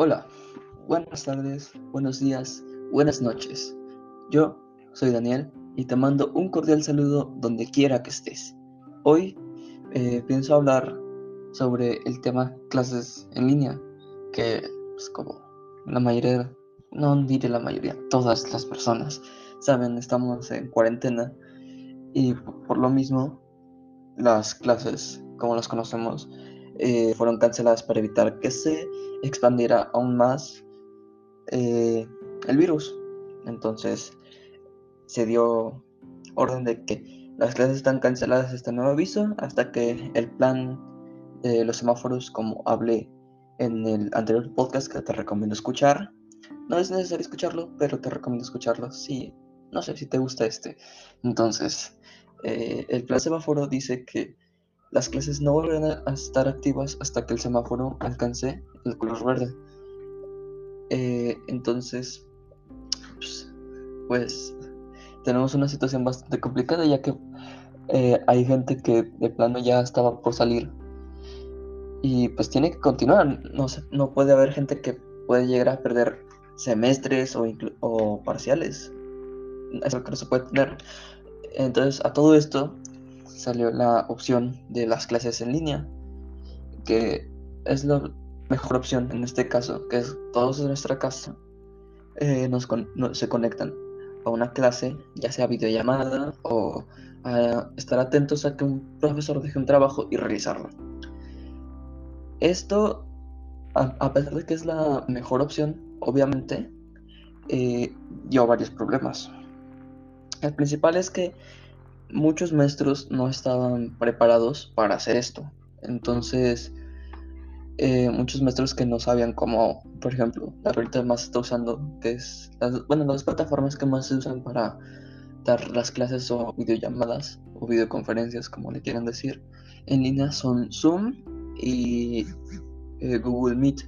Hola, buenas tardes, buenos días, buenas noches. Yo soy Daniel y te mando un cordial saludo donde quiera que estés. Hoy eh, pienso hablar sobre el tema clases en línea, que pues, como la mayoría, no diré la mayoría, todas las personas saben, estamos en cuarentena y por lo mismo las clases, como las conocemos, eh, fueron canceladas para evitar que se expandiera aún más eh, el virus. Entonces se dio orden de que las clases están canceladas este nuevo aviso hasta que el plan de los semáforos, como hablé en el anterior podcast que te recomiendo escuchar, no es necesario escucharlo, pero te recomiendo escucharlo si, no sé, si te gusta este. Entonces, eh, el plan semáforo dice que las clases no volverán a estar activas hasta que el semáforo alcance el color verde. Eh, entonces, pues, pues, tenemos una situación bastante complicada ya que eh, hay gente que de plano ya estaba por salir y pues tiene que continuar. No, no puede haber gente que puede llegar a perder semestres o, o parciales. Eso que no se puede tener. Entonces, a todo esto salió la opción de las clases en línea, que es la mejor opción en este caso, que es todos en nuestra casa eh, nos se conectan a una clase, ya sea videollamada o a estar atentos a que un profesor deje un trabajo y realizarlo. Esto, a, pesar de que es la mejor opción, obviamente, eh, dio varios problemas. El principal es que muchos maestros no estaban preparados para hacer esto. Entonces, eh, muchos maestros que no sabían cómo, por ejemplo, la que ahorita más está usando, que es, bueno, las plataformas que más se usan para dar las clases o videollamadas o videoconferencias, como le quieran decir, en línea son Zoom y eh, Google Meet.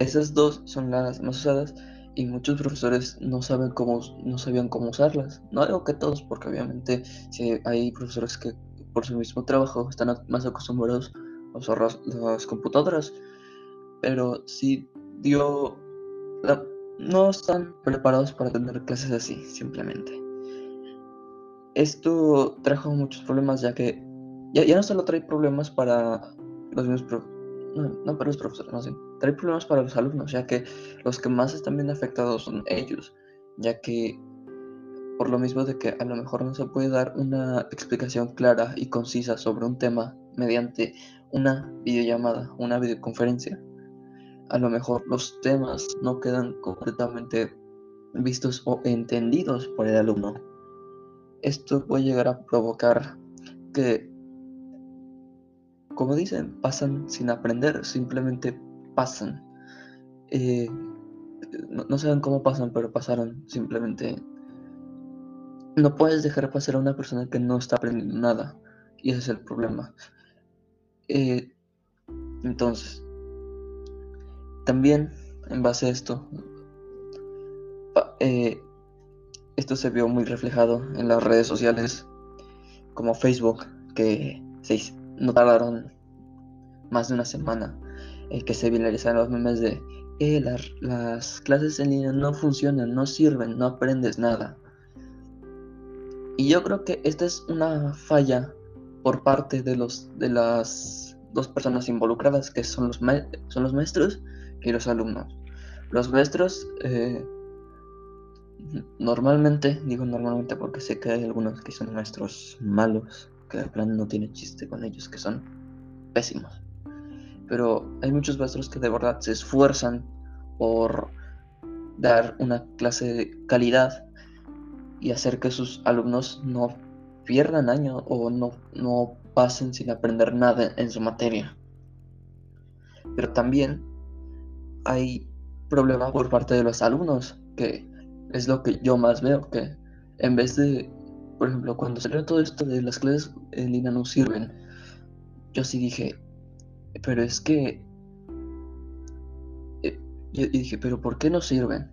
Esas dos son las más usadas y muchos profesores no saben cómo no sabían cómo usarlas. No digo que todos, porque obviamente si hay profesores que por su mismo trabajo están más acostumbrados a usar las, computadoras, pero si dio no están preparados para tener clases así, simplemente. Esto trajo muchos problemas ya que ya, ya no solo trae problemas para los mismos profesores no, para los profesores, no sé, trae problemas para los alumnos, ya que los que más están bien afectados son ellos, ya que por lo mismo de que a lo mejor no se puede dar una explicación clara y concisa sobre un tema mediante una videollamada, una videoconferencia, a lo mejor los temas no quedan completamente vistos o entendidos por el alumno. Esto puede llegar a provocar que como dicen, pasan sin aprender, simplemente pasan. Eh, no, saben cómo pasan, pero pasaron simplemente. No puedes dejar pasar a una persona que no está aprendiendo nada. Y ese es el problema. Eh, entonces, también en base a esto, eh, esto se vio muy reflejado en las redes sociales como Facebook, que se, no tardaron más de una semana en que se viralizaron los memes de eh, las clases en línea no funcionan, no sirven, no aprendes nada. Y yo creo que esta es una falla por parte de los de las dos personas involucradas, que son los, son los maestros y los alumnos. Los maestros eh, normalmente, digo normalmente porque sé que hay algunos que son maestros malos, que de plan no tiene chiste con ellos, que son pésimos. Pero hay muchos maestros que de verdad se esfuerzan por dar una clase de calidad y hacer que sus alumnos no pierdan año o no, no pasen sin aprender nada en su materia. Pero también hay problemas por parte de los alumnos, que es lo que yo más veo, que en vez de por ejemplo, cuando salió todo esto de las clases en línea no sirven, yo sí dije, pero es que... Eh, yo dije, pero ¿por qué no sirven?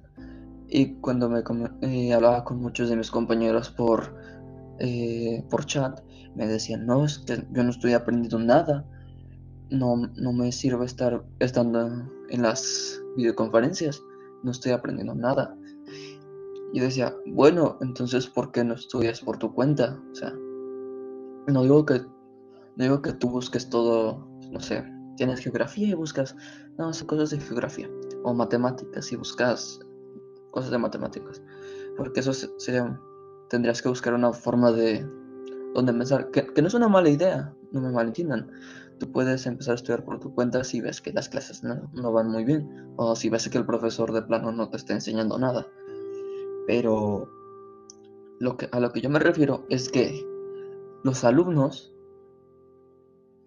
Y cuando me eh, hablaba con muchos de mis compañeros por, eh, por chat, me decían, no, es que yo no estoy aprendiendo nada. no, no me sirve estar estando en las videoconferencias, no estoy aprendiendo nada. Y decía, bueno, entonces ¿por qué no estudias por tu cuenta? O sea, no digo que no digo que tú busques todo, no sé, tienes geografía y buscas, no, sé, cosas de geografía o matemáticas y buscas cosas de matemáticas, porque eso sería tendrías que buscar una forma de donde empezar, que, que no es una mala idea, no me malentiendan. Tú puedes empezar a estudiar por tu cuenta si ves que las clases no, no van muy bien o si ves que el profesor de plano no te está enseñando nada. Pero lo que, a lo que yo me refiero es que los alumnos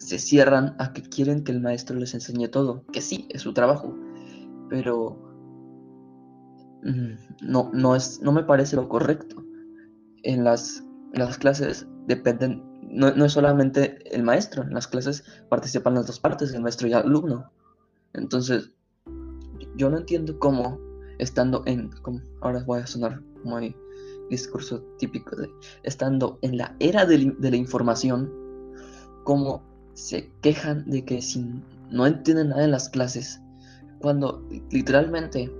se cierran a que quieren que el maestro les enseñe todo, que sí, es su trabajo, pero mm, no, no, es, no me parece lo correcto. En las, las clases dependen, no, no, es solamente el maestro, en las clases participan las dos partes, el maestro y el alumno. Entonces, yo no entiendo cómo, estando en, como, ahora voy a sonar muy discurso típico de, estando en la era de, de la información, cómo se quejan de que si no entienden nada en las clases, cuando literalmente,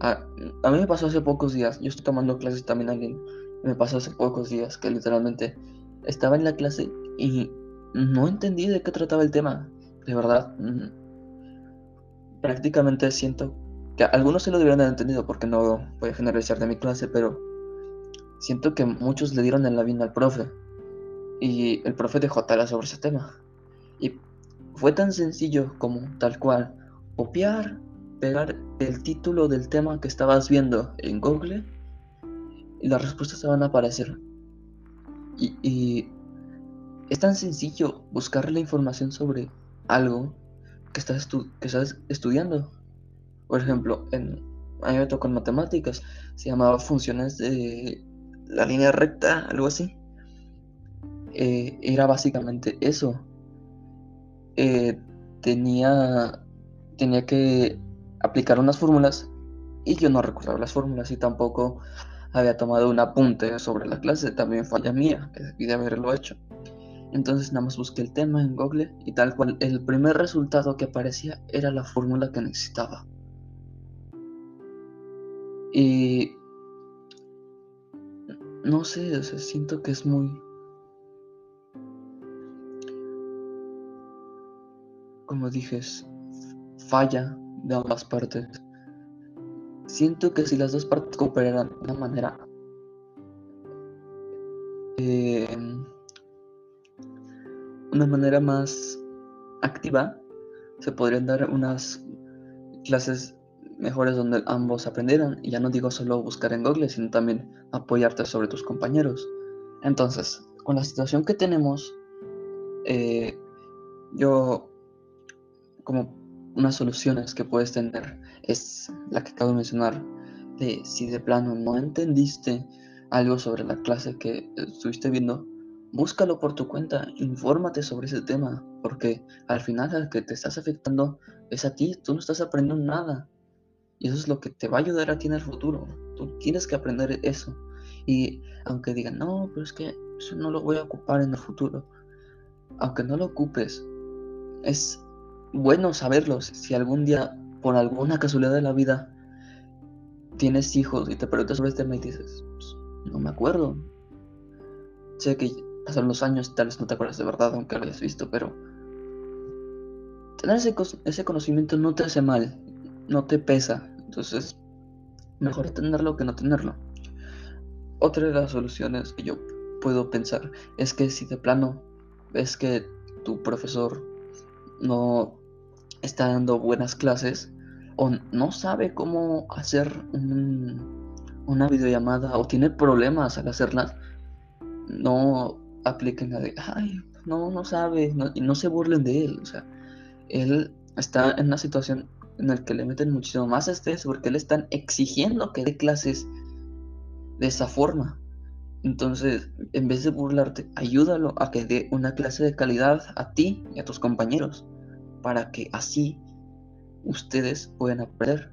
a, mí me pasó hace pocos días, yo estoy tomando clases también alguien, me pasó hace pocos días que literalmente estaba en la clase y no entendí de qué trataba el tema, de verdad. Prácticamente siento que algunos se lo debieron haber entendido porque no voy a generalizar de mi clase, pero siento que muchos le dieron en la vida al profe y el profe dejó tarea sobre ese tema. Y fue tan sencillo como tal cual copiar, pegar el título del tema que estabas viendo en Google y las respuestas se van a aparecer. Y, es tan sencillo buscar la información sobre algo que estás, que estás estudiando. Por ejemplo, en, a mí me tocó en matemáticas, se llamaba funciones de la línea recta, algo así. Eh, era básicamente eso. Eh, tenía, tenía que aplicar unas fórmulas y yo no recordaba las fórmulas y tampoco había tomado un apunte sobre la clase, también falla mía, que debí de haberlo hecho. Entonces nada más busqué el tema en Google y tal cual el primer resultado que aparecía era la fórmula que necesitaba. Y no sé, siento que es muy como dije, falla de ambas partes. Siento que si las dos partes cooperaran de una manera eh, una manera más activa, se podrían dar unas clases mejores donde ambos aprendieran. Y ya no digo solo buscar en Google, sino también apoyarte sobre tus compañeros. Entonces, con la situación que tenemos, eh, yo como unas soluciones que puedes tener es la que acabo de mencionar, de si de plano no entendiste algo sobre la clase que estuviste viendo, búscalo por tu cuenta, infórmate sobre ese tema, porque al final al que te estás afectando es a ti, tú no estás aprendiendo nada. Y eso es lo que te va a ayudar a ti en el futuro. Tú tienes que aprender eso. Y aunque digan, no, pero es que eso no lo voy a ocupar en el futuro. Aunque no lo ocupes, es bueno saberlos. Si algún día, por alguna casualidad de la vida, tienes hijos y te preguntas sobre este tema y dices, pues, no me acuerdo. Sé que pasaron los años, tal vez no te acuerdas de verdad, aunque lo hayas visto, pero tener ese, ese conocimiento no te hace mal, no te pesa. Entonces, mejor tenerlo que no tenerlo. Otra de las soluciones que yo puedo pensar es que si de plano ves que tu profesor no está dando buenas clases o no sabe cómo hacer una videollamada o tiene problemas al hacerlas, no apliquen la de, ay, no, no sabe, y no se burlen de él. O sea, él está en una situación en la que le meten muchísimo más estrés porque le están exigiendo que dé clases de esa forma. Entonces, en vez de burlarte, ayúdalo a que dé una clase de calidad a ti y a tus compañeros para que así ustedes puedan aprender.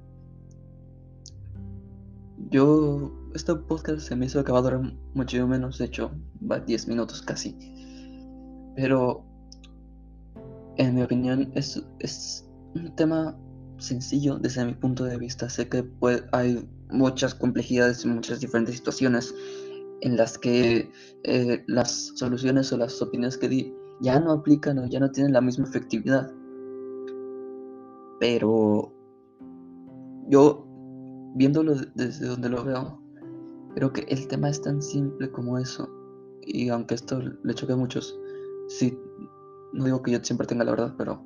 Yo, este podcast se me hizo que va a durar mucho menos, de hecho, va 10 minutos casi. Pero en mi opinión, es, es un tema sencillo desde mi punto de vista. Sé que hay muchas complejidades y muchas diferentes situaciones en las que eh, las soluciones o las opiniones que di ya no aplican o ya no tienen la misma efectividad. Pero yo, viéndolo desde donde lo veo, creo que el tema es tan simple como eso. Y aunque esto le choque a muchos, sí, no digo que yo siempre tenga la verdad, pero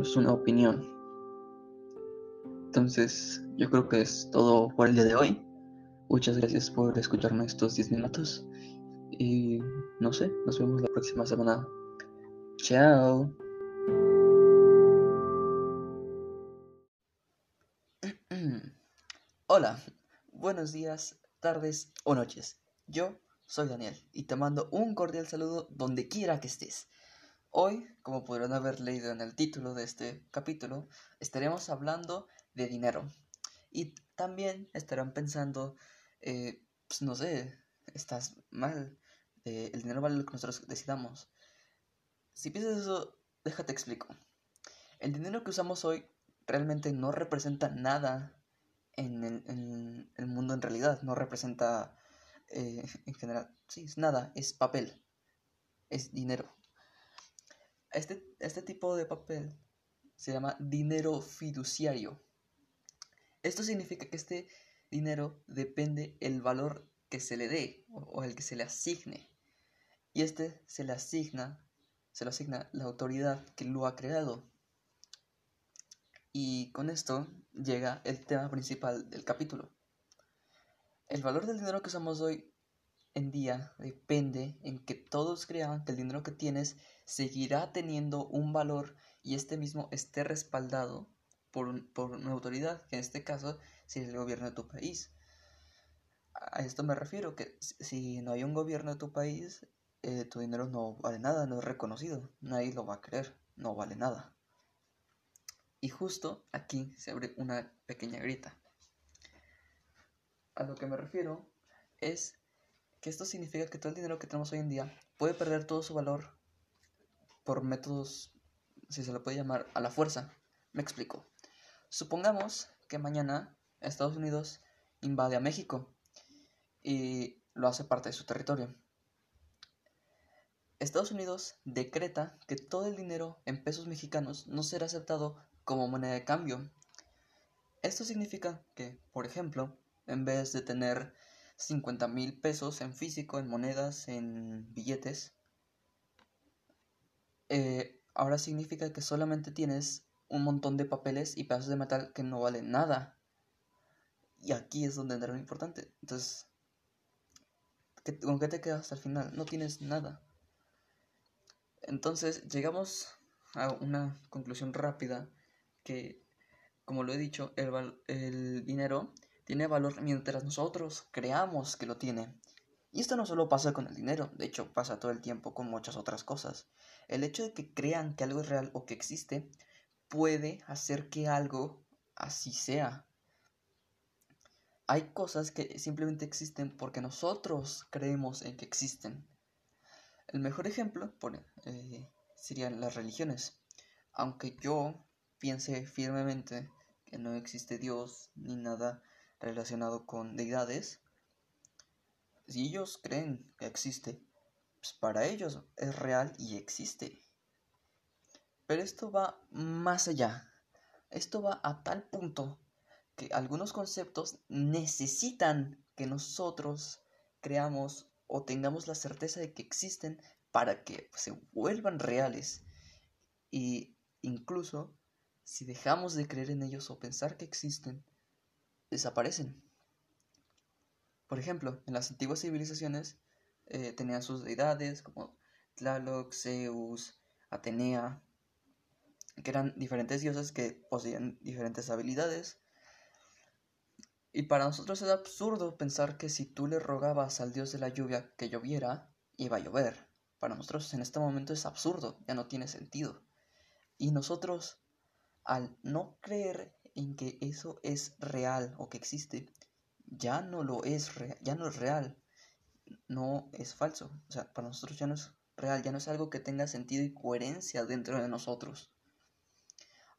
es una opinión. Entonces, yo creo que es todo por el día de hoy. Muchas gracias por escucharme estos 10 minutos. Y no sé, nos vemos la próxima semana. Chao. Hola, buenos días, tardes o noches. Yo soy Daniel y te mando un cordial saludo donde quiera que estés. Hoy, como podrán haber leído en el título de este capítulo, estaremos hablando de dinero. Y también estarán pensando, eh, pues no sé, estás mal, eh, el dinero vale lo que nosotros decidamos. Si piensas eso, déjate explico. El dinero que usamos hoy realmente no representa nada en el, mundo en realidad, no representa eh, en general, sí, es nada, es papel, es dinero. Este, este tipo de papel se llama dinero fiduciario. Esto significa que este dinero depende el valor que se le dé o, el que se le asigne. Y este se le asigna, se lo asigna la autoridad que lo ha creado. Y con esto llega el tema principal del capítulo. El valor del dinero que usamos hoy en día depende en que todos crean que el dinero que tienes seguirá teniendo un valor y este mismo esté respaldado por, una autoridad, que en este caso sería el gobierno de tu país. A esto me refiero, que si no hay un gobierno de tu país, eh, tu dinero no vale nada, no es reconocido, nadie lo va a creer, no vale nada. Y justo aquí se abre una pequeña grita. A lo que me refiero es que esto significa que todo el dinero que tenemos hoy en día puede perder todo su valor por métodos, si se lo puede llamar, a la fuerza. Me explico. Supongamos que mañana Estados Unidos invade a México y lo hace parte de su territorio. Estados Unidos decreta que todo el dinero en pesos mexicanos no será aceptado como moneda de cambio. Esto significa que, por ejemplo, en vez de tener 50 mil pesos en físico, en monedas, en billetes, eh, ahora significa que solamente tienes un montón de papeles y pedazos de metal que no valen nada. Y aquí es donde entra lo importante. Entonces, ¿con qué te quedas al final? No tienes nada. Entonces, llegamos a una conclusión rápida que, como lo he dicho, el, el dinero tiene valor mientras nosotros creamos que lo tiene. Y esto no solo pasa con el dinero, de hecho pasa todo el tiempo con muchas otras cosas. El hecho de que crean que algo es real o que existe puede hacer que algo así sea. Hay cosas que simplemente existen porque nosotros creemos en que existen. El mejor ejemplo eh, serían las religiones. Aunque yo piense firmemente que no existe Dios ni nada relacionado con deidades, si ellos creen que existe, pues para ellos es real y existe. Pero esto va más allá. Esto va a tal punto que algunos conceptos necesitan que nosotros creamos o tengamos la certeza de que existen para que se vuelvan reales. Y incluso si dejamos de creer en ellos o pensar que existen, desaparecen. Por ejemplo, en las antiguas civilizaciones eh, tenían sus deidades como Tlaloc, Zeus, Atenea, que eran diferentes dioses que poseían diferentes habilidades. Y para nosotros es absurdo pensar que si tú le rogabas al dios de la lluvia que lloviera, iba a llover. Para nosotros en este momento es absurdo, ya no tiene sentido. Y nosotros, al no creer en que eso es real o que existe, ya no lo es, ya no es real, no es falso. O sea, para nosotros ya no es real, ya no es algo que tenga sentido y coherencia dentro de nosotros.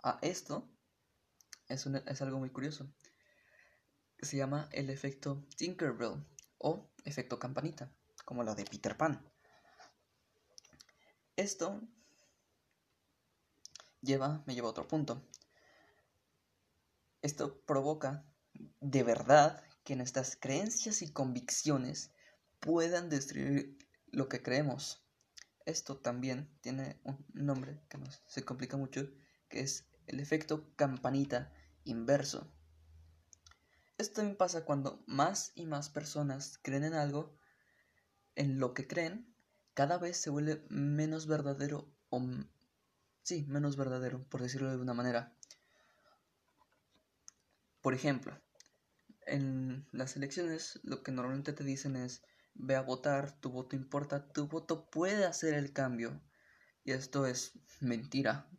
A esto es, es algo muy curioso. Se llama el efecto Tinkerbell o efecto campanita, como lo de Peter Pan. Esto lleva, me lleva a otro punto. Esto provoca de verdad que nuestras creencias y convicciones puedan destruir lo que creemos. Esto también tiene un nombre que se complica mucho, que es el efecto campanita inverso. Esto también pasa cuando más y más personas creen en algo, en lo que creen, cada vez se vuelve menos verdadero o sí, menos verdadero, por decirlo de una manera. Por ejemplo, en las elecciones lo que normalmente te dicen es ve a votar, tu voto importa, tu voto puede hacer el cambio. Y esto es mentira,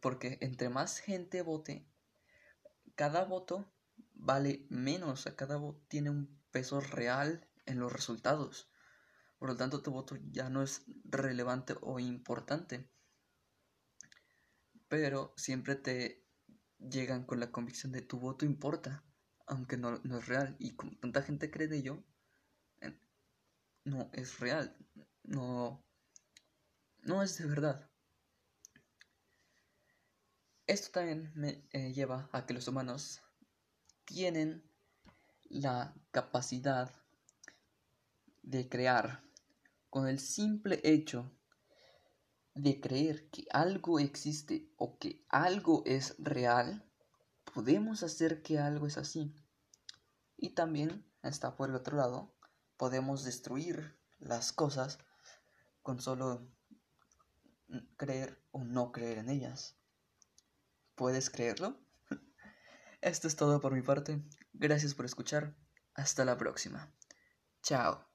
porque entre más gente vote, cada voto vale menos, cada voto tiene un peso real en los resultados. Por lo tanto, tu voto ya no es relevante o importante. Pero siempre te llegan con la convicción de tu voto importa, aunque no, es real. Y como tanta gente cree de ello, no es real, no, no es de verdad. Esto también me eh, lleva a que los humanos tienen la capacidad de crear con el simple hecho de creer que algo existe o que algo es real, podemos hacer que algo es así. Y también está por el otro lado, podemos destruir las cosas con solo creer o no creer en ellas. ¿Puedes creerlo? Esto es todo por mi parte. Gracias por escuchar. Hasta la próxima. Chao.